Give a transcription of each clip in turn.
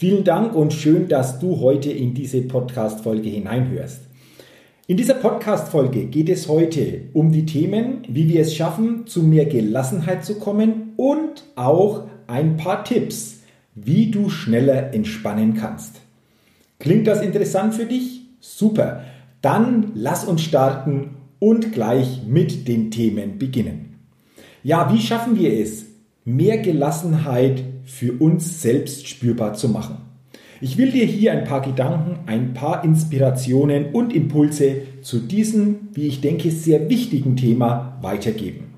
Vielen Dank und schön, dass du heute in diese Podcast-Folge hineinhörst. In dieser Podcast-Folge geht es heute um die Themen, wie wir es schaffen, zu mehr Gelassenheit zu kommen und auch ein paar Tipps, wie du schneller entspannen kannst. Klingt das interessant für dich? Super. Dann lass uns starten und gleich mit den Themen beginnen. Ja, wie schaffen wir es, mehr Gelassenheit für uns selbst spürbar zu machen. Ich will dir hier ein paar Gedanken, ein paar Inspirationen und Impulse zu diesem, wie ich denke, sehr wichtigen Thema weitergeben.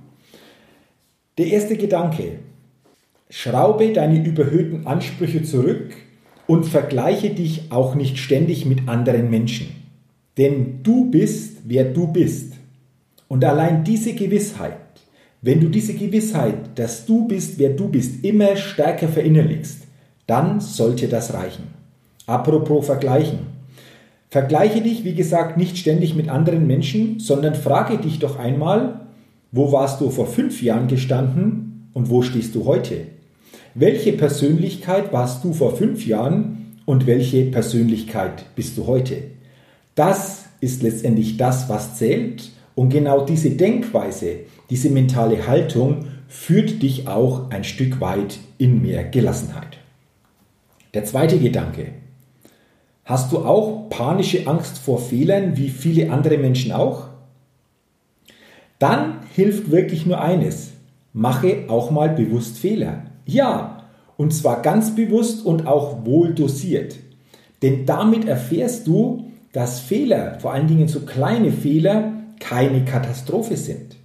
Der erste Gedanke. Schraube deine überhöhten Ansprüche zurück und vergleiche dich auch nicht ständig mit anderen Menschen. Denn du bist, wer du bist. Und allein diese Gewissheit wenn du diese Gewissheit, dass du bist, wer du bist, immer stärker verinnerlichst, dann sollte das reichen. Apropos Vergleichen. Vergleiche dich, wie gesagt, nicht ständig mit anderen Menschen, sondern frage dich doch einmal, wo warst du vor fünf Jahren gestanden und wo stehst du heute? Welche Persönlichkeit warst du vor fünf Jahren und welche Persönlichkeit bist du heute? Das ist letztendlich das, was zählt und genau diese Denkweise, diese mentale Haltung führt dich auch ein Stück weit in mehr Gelassenheit. Der zweite Gedanke. Hast du auch panische Angst vor Fehlern wie viele andere Menschen auch? Dann hilft wirklich nur eines. Mache auch mal bewusst Fehler. Ja, und zwar ganz bewusst und auch wohl dosiert. Denn damit erfährst du, dass Fehler, vor allen Dingen so kleine Fehler, keine Katastrophe sind.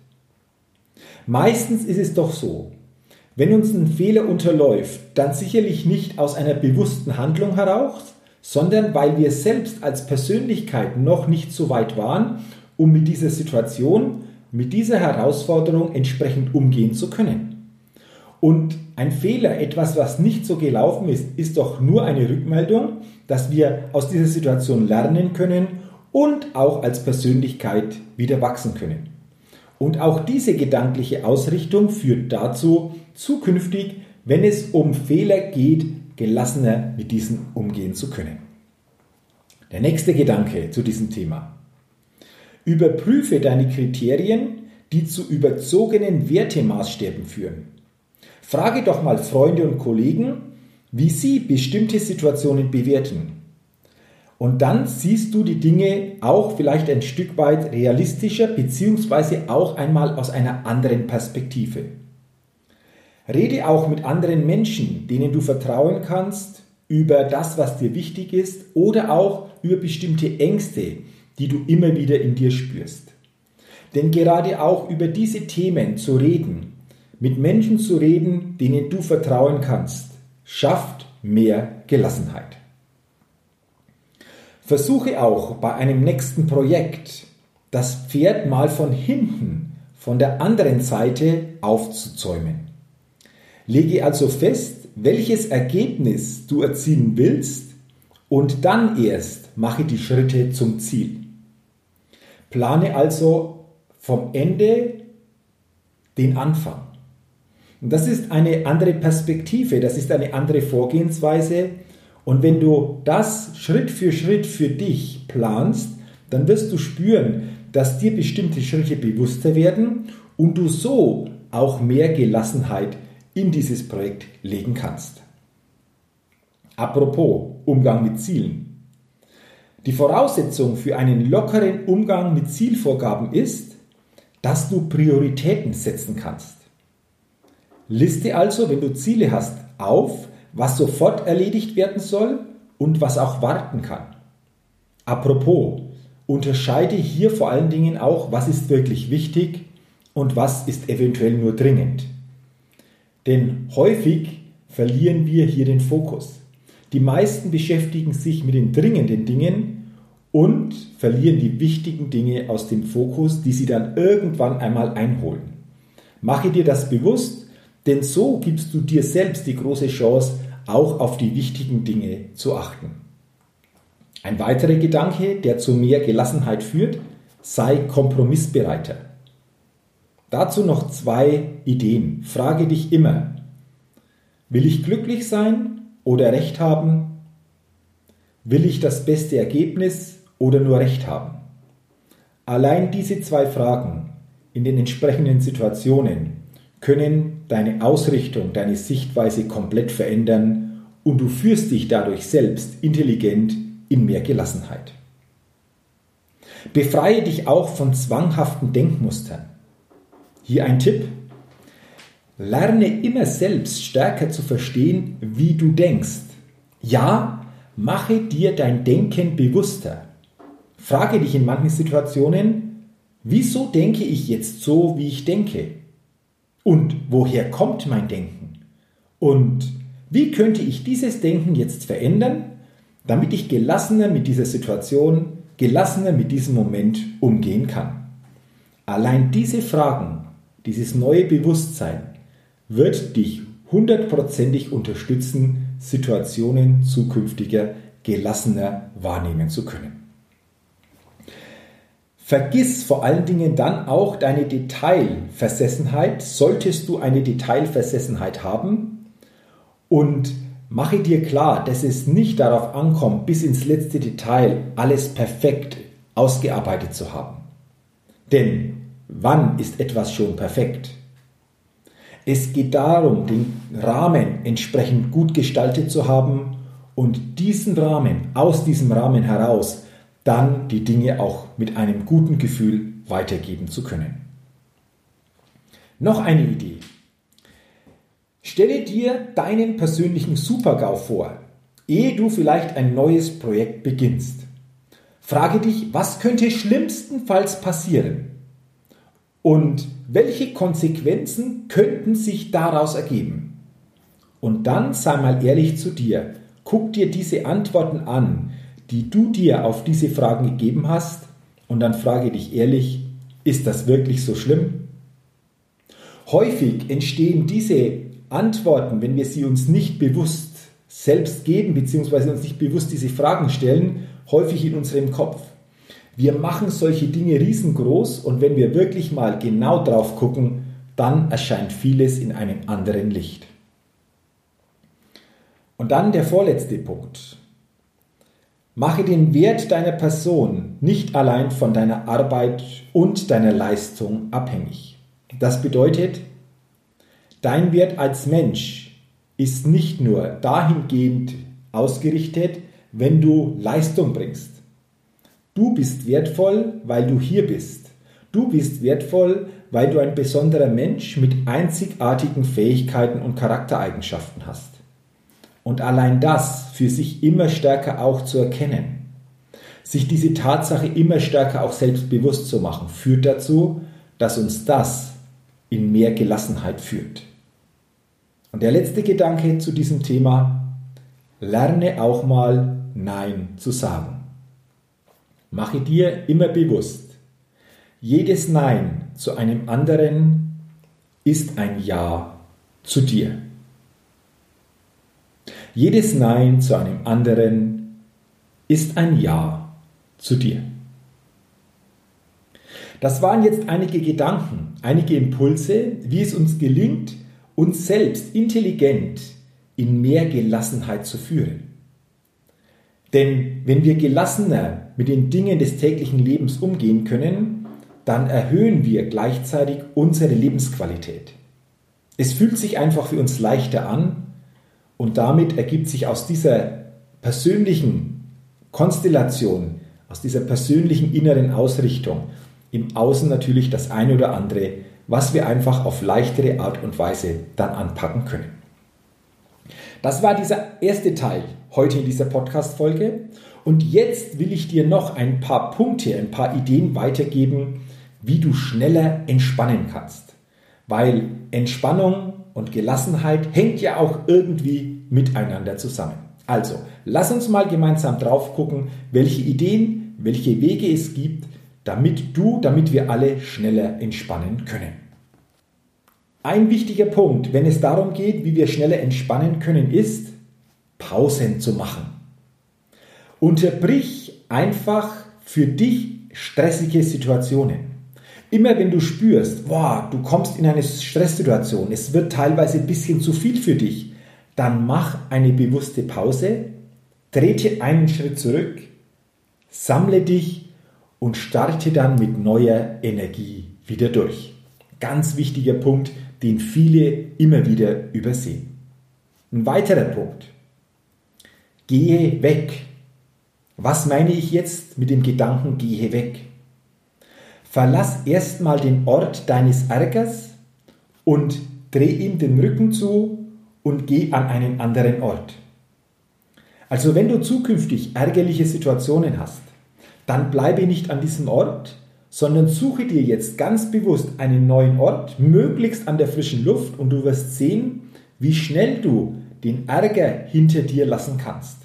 Meistens ist es doch so, wenn uns ein Fehler unterläuft, dann sicherlich nicht aus einer bewussten Handlung heraus, sondern weil wir selbst als Persönlichkeit noch nicht so weit waren, um mit dieser Situation, mit dieser Herausforderung entsprechend umgehen zu können. Und ein Fehler, etwas, was nicht so gelaufen ist, ist doch nur eine Rückmeldung, dass wir aus dieser Situation lernen können und auch als Persönlichkeit wieder wachsen können. Und auch diese gedankliche Ausrichtung führt dazu, zukünftig, wenn es um Fehler geht, gelassener mit diesen umgehen zu können. Der nächste Gedanke zu diesem Thema. Überprüfe deine Kriterien, die zu überzogenen Wertemaßstäben führen. Frage doch mal Freunde und Kollegen, wie sie bestimmte Situationen bewerten. Und dann siehst du die Dinge auch vielleicht ein Stück weit realistischer beziehungsweise auch einmal aus einer anderen Perspektive. Rede auch mit anderen Menschen, denen du vertrauen kannst, über das, was dir wichtig ist oder auch über bestimmte Ängste, die du immer wieder in dir spürst. Denn gerade auch über diese Themen zu reden, mit Menschen zu reden, denen du vertrauen kannst, schafft mehr Gelassenheit. Versuche auch bei einem nächsten Projekt das Pferd mal von hinten, von der anderen Seite aufzuzäumen. Lege also fest, welches Ergebnis du erzielen willst und dann erst mache die Schritte zum Ziel. Plane also vom Ende den Anfang. Und das ist eine andere Perspektive, das ist eine andere Vorgehensweise, und wenn du das Schritt für Schritt für dich planst, dann wirst du spüren, dass dir bestimmte Schritte bewusster werden und du so auch mehr Gelassenheit in dieses Projekt legen kannst. Apropos Umgang mit Zielen. Die Voraussetzung für einen lockeren Umgang mit Zielvorgaben ist, dass du Prioritäten setzen kannst. Liste also, wenn du Ziele hast, auf, was sofort erledigt werden soll und was auch warten kann. Apropos, unterscheide hier vor allen Dingen auch, was ist wirklich wichtig und was ist eventuell nur dringend. Denn häufig verlieren wir hier den Fokus. Die meisten beschäftigen sich mit den dringenden Dingen und verlieren die wichtigen Dinge aus dem Fokus, die sie dann irgendwann einmal einholen. Mache dir das bewusst, denn so gibst du dir selbst die große Chance, auch auf die wichtigen Dinge zu achten. Ein weiterer Gedanke, der zu mehr Gelassenheit führt, sei kompromissbereiter. Dazu noch zwei Ideen. Frage dich immer, will ich glücklich sein oder Recht haben? Will ich das beste Ergebnis oder nur Recht haben? Allein diese zwei Fragen in den entsprechenden Situationen können deine Ausrichtung, deine Sichtweise komplett verändern und du führst dich dadurch selbst intelligent in mehr Gelassenheit. Befreie dich auch von zwanghaften Denkmustern. Hier ein Tipp. Lerne immer selbst stärker zu verstehen, wie du denkst. Ja, mache dir dein Denken bewusster. Frage dich in manchen Situationen, wieso denke ich jetzt so, wie ich denke? Und woher kommt mein Denken? Und wie könnte ich dieses Denken jetzt verändern, damit ich gelassener mit dieser Situation, gelassener mit diesem Moment umgehen kann? Allein diese Fragen dieses neue Bewusstsein wird dich hundertprozentig unterstützen, Situationen zukünftiger gelassener wahrnehmen zu können. Vergiss vor allen Dingen dann auch deine Detailversessenheit, solltest du eine Detailversessenheit haben und mache dir klar, dass es nicht darauf ankommt, bis ins letzte Detail alles perfekt ausgearbeitet zu haben. Denn Wann ist etwas schon perfekt? Es geht darum, den Rahmen entsprechend gut gestaltet zu haben und diesen Rahmen, aus diesem Rahmen heraus, dann die Dinge auch mit einem guten Gefühl weitergeben zu können. Noch eine Idee. Stelle dir deinen persönlichen Supergau vor, ehe du vielleicht ein neues Projekt beginnst. Frage dich, was könnte schlimmstenfalls passieren? Und welche Konsequenzen könnten sich daraus ergeben? Und dann sei mal ehrlich zu dir. Guck dir diese Antworten an, die du dir auf diese Fragen gegeben hast, und dann frage dich ehrlich, ist das wirklich so schlimm? Häufig entstehen diese Antworten, wenn wir sie uns nicht bewusst selbst geben, beziehungsweise uns nicht bewusst diese Fragen stellen, häufig in unserem Kopf. Wir machen solche Dinge riesengroß und wenn wir wirklich mal genau drauf gucken, dann erscheint vieles in einem anderen Licht. Und dann der vorletzte Punkt. Mache den Wert deiner Person nicht allein von deiner Arbeit und deiner Leistung abhängig. Das bedeutet, dein Wert als Mensch ist nicht nur dahingehend ausgerichtet, wenn du Leistung bringst. Du bist wertvoll, weil du hier bist. Du bist wertvoll, weil du ein besonderer Mensch mit einzigartigen Fähigkeiten und Charaktereigenschaften hast. Und allein das für sich immer stärker auch zu erkennen, sich diese Tatsache immer stärker auch selbstbewusst zu machen, führt dazu, dass uns das in mehr Gelassenheit führt. Und der letzte Gedanke zu diesem Thema, lerne auch mal Nein zu sagen. Mache dir immer bewusst, jedes Nein zu einem anderen ist ein Ja zu dir. Jedes Nein zu einem anderen ist ein Ja zu dir. Das waren jetzt einige Gedanken, einige Impulse, wie es uns gelingt, uns selbst intelligent in mehr Gelassenheit zu führen. Denn wenn wir gelassener mit den Dingen des täglichen Lebens umgehen können, dann erhöhen wir gleichzeitig unsere Lebensqualität. Es fühlt sich einfach für uns leichter an und damit ergibt sich aus dieser persönlichen Konstellation aus dieser persönlichen inneren Ausrichtung im Außen natürlich das eine oder andere, was wir einfach auf leichtere Art und Weise dann anpacken können. Das war dieser erste Teil heute in dieser Podcast-Folge. Und jetzt will ich dir noch ein paar Punkte, ein paar Ideen weitergeben, wie du schneller entspannen kannst. Weil Entspannung und Gelassenheit hängt ja auch irgendwie miteinander zusammen. Also, lass uns mal gemeinsam drauf gucken, welche Ideen, welche Wege es gibt, damit du, damit wir alle schneller entspannen können. Ein wichtiger Punkt, wenn es darum geht, wie wir schneller entspannen können, ist, Pausen zu machen. Unterbrich einfach für dich stressige Situationen. Immer wenn du spürst, boah, du kommst in eine Stresssituation, es wird teilweise ein bisschen zu viel für dich, dann mach eine bewusste Pause, trete einen Schritt zurück, sammle dich und starte dann mit neuer Energie wieder durch. Ganz wichtiger Punkt, den viele immer wieder übersehen. Ein weiterer Punkt. Gehe weg. Was meine ich jetzt mit dem Gedanken gehe weg? Verlass erstmal den Ort deines Ärgers und dreh ihm den Rücken zu und geh an einen anderen Ort. Also wenn du zukünftig ärgerliche Situationen hast, dann bleibe nicht an diesem Ort, sondern suche dir jetzt ganz bewusst einen neuen Ort, möglichst an der frischen Luft und du wirst sehen, wie schnell du den Ärger hinter dir lassen kannst.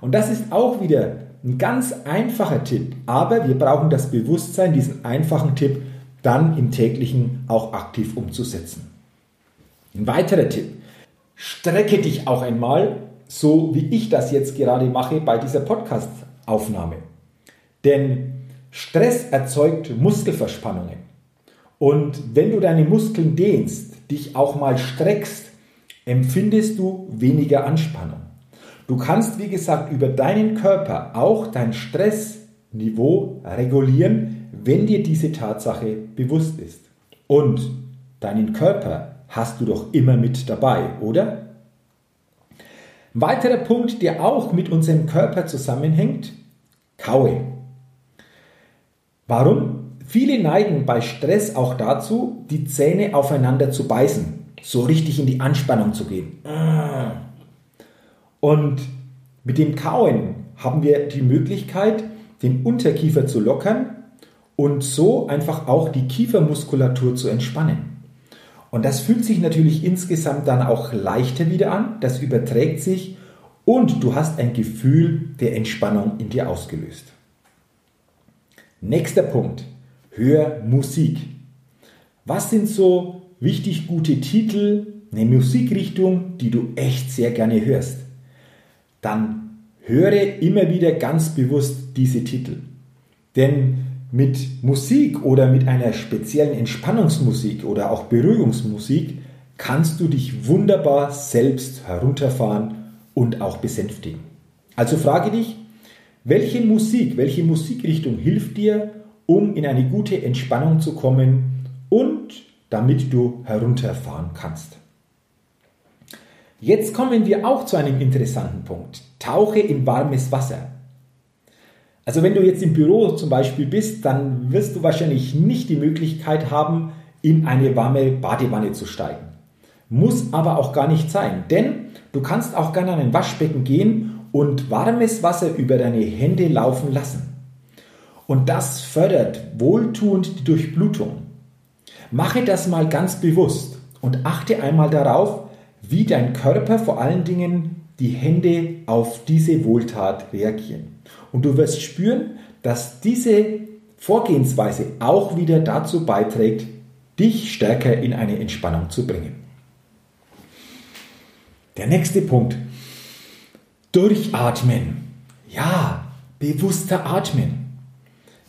Und das ist auch wieder ein ganz einfacher Tipp, aber wir brauchen das Bewusstsein, diesen einfachen Tipp dann im täglichen auch aktiv umzusetzen. Ein weiterer Tipp, strecke dich auch einmal, so wie ich das jetzt gerade mache bei dieser Podcast-Aufnahme. Denn Stress erzeugt Muskelverspannungen. Und wenn du deine Muskeln dehnst, dich auch mal streckst, empfindest du weniger Anspannung. Du kannst, wie gesagt, über deinen Körper auch dein Stressniveau regulieren, wenn dir diese Tatsache bewusst ist. Und deinen Körper hast du doch immer mit dabei, oder? Ein weiterer Punkt, der auch mit unserem Körper zusammenhängt, kaue. Warum? Viele neigen bei Stress auch dazu, die Zähne aufeinander zu beißen, so richtig in die Anspannung zu gehen. Und mit dem Kauen haben wir die Möglichkeit, den Unterkiefer zu lockern und so einfach auch die Kiefermuskulatur zu entspannen. Und das fühlt sich natürlich insgesamt dann auch leichter wieder an, das überträgt sich und du hast ein Gefühl der Entspannung in dir ausgelöst. Nächster Punkt, hör Musik. Was sind so wichtig gute Titel, eine Musikrichtung, die du echt sehr gerne hörst? Dann höre immer wieder ganz bewusst diese Titel. Denn mit Musik oder mit einer speziellen Entspannungsmusik oder auch Beruhigungsmusik kannst du dich wunderbar selbst herunterfahren und auch besänftigen. Also frage dich, welche Musik, welche Musikrichtung hilft dir, um in eine gute Entspannung zu kommen und damit du herunterfahren kannst. Jetzt kommen wir auch zu einem interessanten Punkt. Tauche in warmes Wasser. Also wenn du jetzt im Büro zum Beispiel bist, dann wirst du wahrscheinlich nicht die Möglichkeit haben, in eine warme Badewanne zu steigen. Muss aber auch gar nicht sein, denn du kannst auch gerne an ein Waschbecken gehen und warmes Wasser über deine Hände laufen lassen. Und das fördert wohltuend die Durchblutung. Mache das mal ganz bewusst und achte einmal darauf, wie dein Körper vor allen Dingen die Hände auf diese Wohltat reagieren. Und du wirst spüren, dass diese Vorgehensweise auch wieder dazu beiträgt, dich stärker in eine Entspannung zu bringen. Der nächste Punkt. Durchatmen. Ja, bewusster Atmen.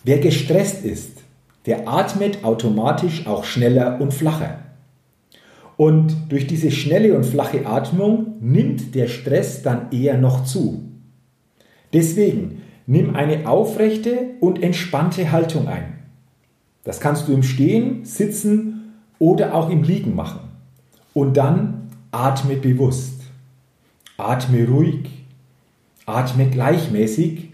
Wer gestresst ist, der atmet automatisch auch schneller und flacher. Und durch diese schnelle und flache Atmung nimmt der Stress dann eher noch zu. Deswegen nimm eine aufrechte und entspannte Haltung ein. Das kannst du im Stehen, Sitzen oder auch im Liegen machen. Und dann atme bewusst. Atme ruhig, atme gleichmäßig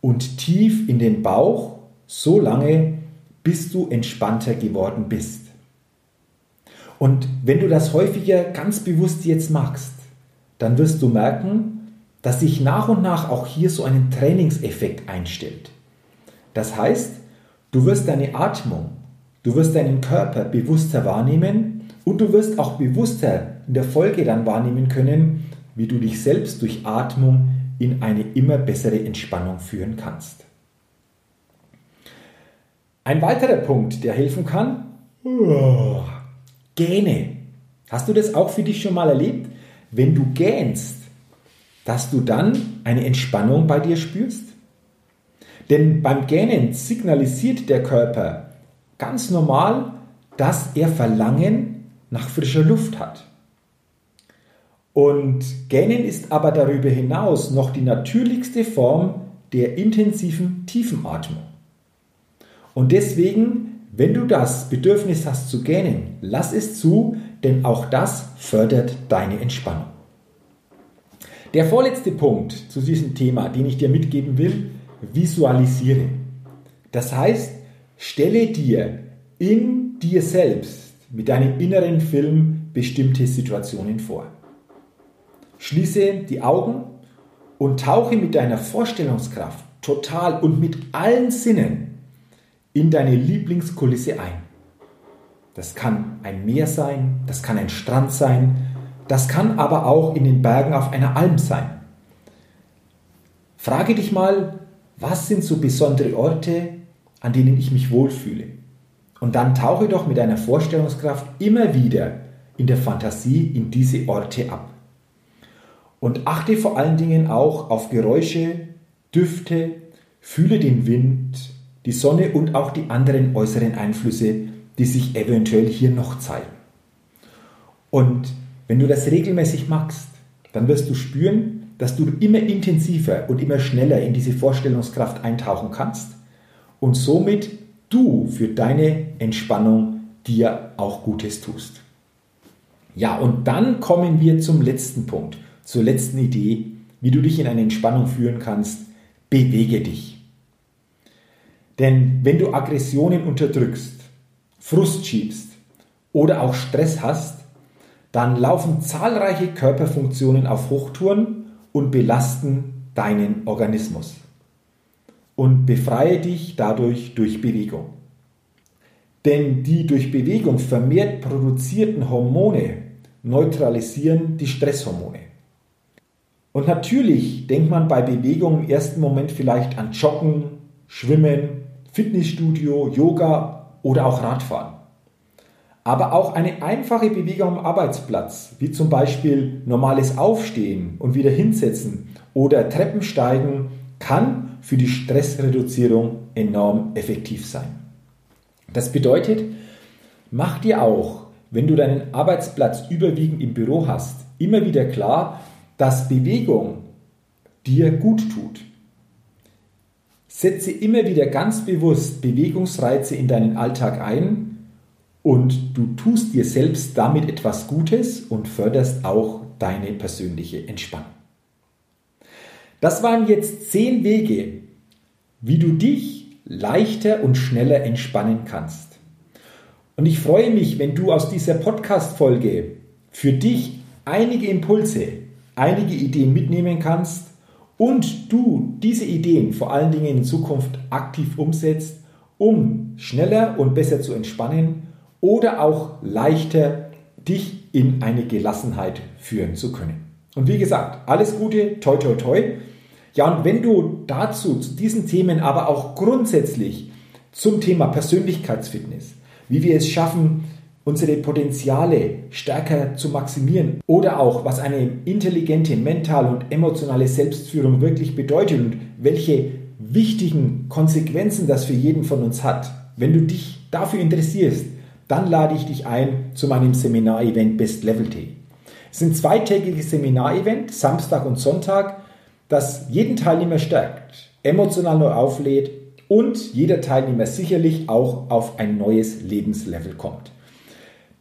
und tief in den Bauch, so lange, bis du entspannter geworden bist. Und wenn du das häufiger ganz bewusst jetzt machst, dann wirst du merken, dass sich nach und nach auch hier so ein Trainingseffekt einstellt. Das heißt, du wirst deine Atmung, du wirst deinen Körper bewusster wahrnehmen und du wirst auch bewusster in der Folge dann wahrnehmen können, wie du dich selbst durch Atmung in eine immer bessere Entspannung führen kannst. Ein weiterer Punkt, der helfen kann, Gähne. Hast du das auch für dich schon mal erlebt? Wenn du gähnst, dass du dann eine Entspannung bei dir spürst? Denn beim Gähnen signalisiert der Körper ganz normal, dass er Verlangen nach frischer Luft hat. Und Gähnen ist aber darüber hinaus noch die natürlichste Form der intensiven Tiefenatmung. Und deswegen, wenn du das Bedürfnis hast zu gähnen, lass es zu, denn auch das fördert deine Entspannung. Der vorletzte Punkt zu diesem Thema, den ich dir mitgeben will, visualisiere. Das heißt, stelle dir in dir selbst mit deinem inneren Film bestimmte Situationen vor. Schließe die Augen und tauche mit deiner Vorstellungskraft total und mit allen Sinnen in deine Lieblingskulisse ein. Das kann ein Meer sein, das kann ein Strand sein, das kann aber auch in den Bergen auf einer Alm sein. Frage dich mal, was sind so besondere Orte, an denen ich mich wohlfühle? Und dann tauche doch mit deiner Vorstellungskraft immer wieder in der Fantasie in diese Orte ab. Und achte vor allen Dingen auch auf Geräusche, Düfte, fühle den Wind, die Sonne und auch die anderen äußeren Einflüsse, die sich eventuell hier noch zeigen. Und wenn du das regelmäßig machst, dann wirst du spüren, dass du immer intensiver und immer schneller in diese Vorstellungskraft eintauchen kannst und somit du für deine Entspannung dir auch Gutes tust. Ja, und dann kommen wir zum letzten Punkt, zur letzten Idee, wie du dich in eine Entspannung führen kannst. Bewege dich. Denn wenn du Aggressionen unterdrückst, Frust schiebst oder auch Stress hast, dann laufen zahlreiche Körperfunktionen auf Hochtouren und belasten deinen Organismus. Und befreie dich dadurch durch Bewegung. Denn die durch Bewegung vermehrt produzierten Hormone neutralisieren die Stresshormone. Und natürlich denkt man bei Bewegung im ersten Moment vielleicht an Joggen, Schwimmen, Fitnessstudio, Yoga oder auch Radfahren. Aber auch eine einfache Bewegung am Arbeitsplatz, wie zum Beispiel normales Aufstehen und wieder hinsetzen oder Treppensteigen, kann für die Stressreduzierung enorm effektiv sein. Das bedeutet, mach dir auch, wenn du deinen Arbeitsplatz überwiegend im Büro hast, immer wieder klar, dass Bewegung dir gut tut. Setze immer wieder ganz bewusst Bewegungsreize in deinen Alltag ein und du tust dir selbst damit etwas Gutes und förderst auch deine persönliche Entspannung. Das waren jetzt zehn Wege, wie du dich leichter und schneller entspannen kannst. Und ich freue mich, wenn du aus dieser Podcast-Folge für dich einige Impulse, einige Ideen mitnehmen kannst und du diese Ideen vor allen Dingen in Zukunft aktiv umsetzt, um schneller und besser zu entspannen oder auch leichter dich in eine Gelassenheit führen zu können. Und wie gesagt, alles Gute, toi toi toi. Ja, und wenn du dazu, zu diesen Themen, aber auch grundsätzlich zum Thema Persönlichkeitsfitness, wie wir es schaffen, unsere Potenziale stärker zu maximieren oder auch, was eine intelligente mentale und emotionale Selbstführung wirklich bedeutet und welche wichtigen Konsequenzen das für jeden von uns hat. Wenn du dich dafür interessierst, dann lade ich dich ein zu meinem Seminarevent Best Level Day. Es ist ein zweitägiges Seminarevent, Samstag und Sonntag, das jeden Teilnehmer stärkt, emotional neu auflädt und jeder Teilnehmer sicherlich auch auf ein neues Lebenslevel kommt.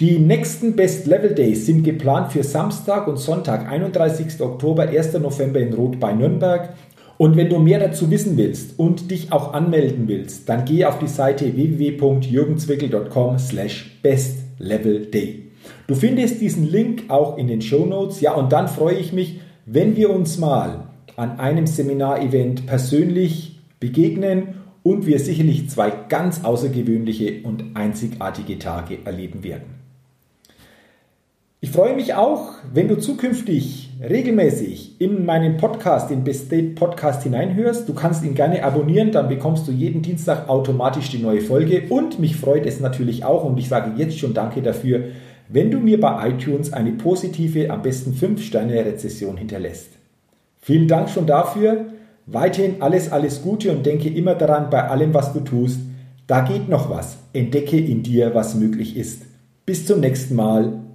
Die nächsten Best Level Days sind geplant für Samstag und Sonntag, 31. Oktober, 1. November in Rot bei Nürnberg Und wenn du mehr dazu wissen willst und dich auch anmelden willst, dann geh auf die Seite www.jürgenzwickel.com slash bestlevelday. Du findest diesen Link auch in den Show Notes. Ja, und dann freue ich mich, wenn wir uns mal an einem Seminarevent persönlich begegnen und wir sicherlich zwei ganz außergewöhnliche und einzigartige Tage erleben werden. Ich freue mich auch, wenn du zukünftig regelmäßig in meinen Podcast, den Best Date Podcast hineinhörst. Du kannst ihn gerne abonnieren, dann bekommst du jeden Dienstag automatisch die neue Folge. Und mich freut es natürlich auch, und ich sage jetzt schon Danke dafür, wenn du mir bei iTunes eine positive, am besten 5-Sterne-Rezession hinterlässt. Vielen Dank schon dafür. Weiterhin alles, alles Gute und denke immer daran, bei allem, was du tust, da geht noch was. Entdecke in dir, was möglich ist. Bis zum nächsten Mal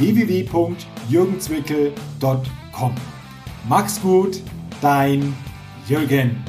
www.jürgenzwickel.com. Mach's gut, dein Jürgen.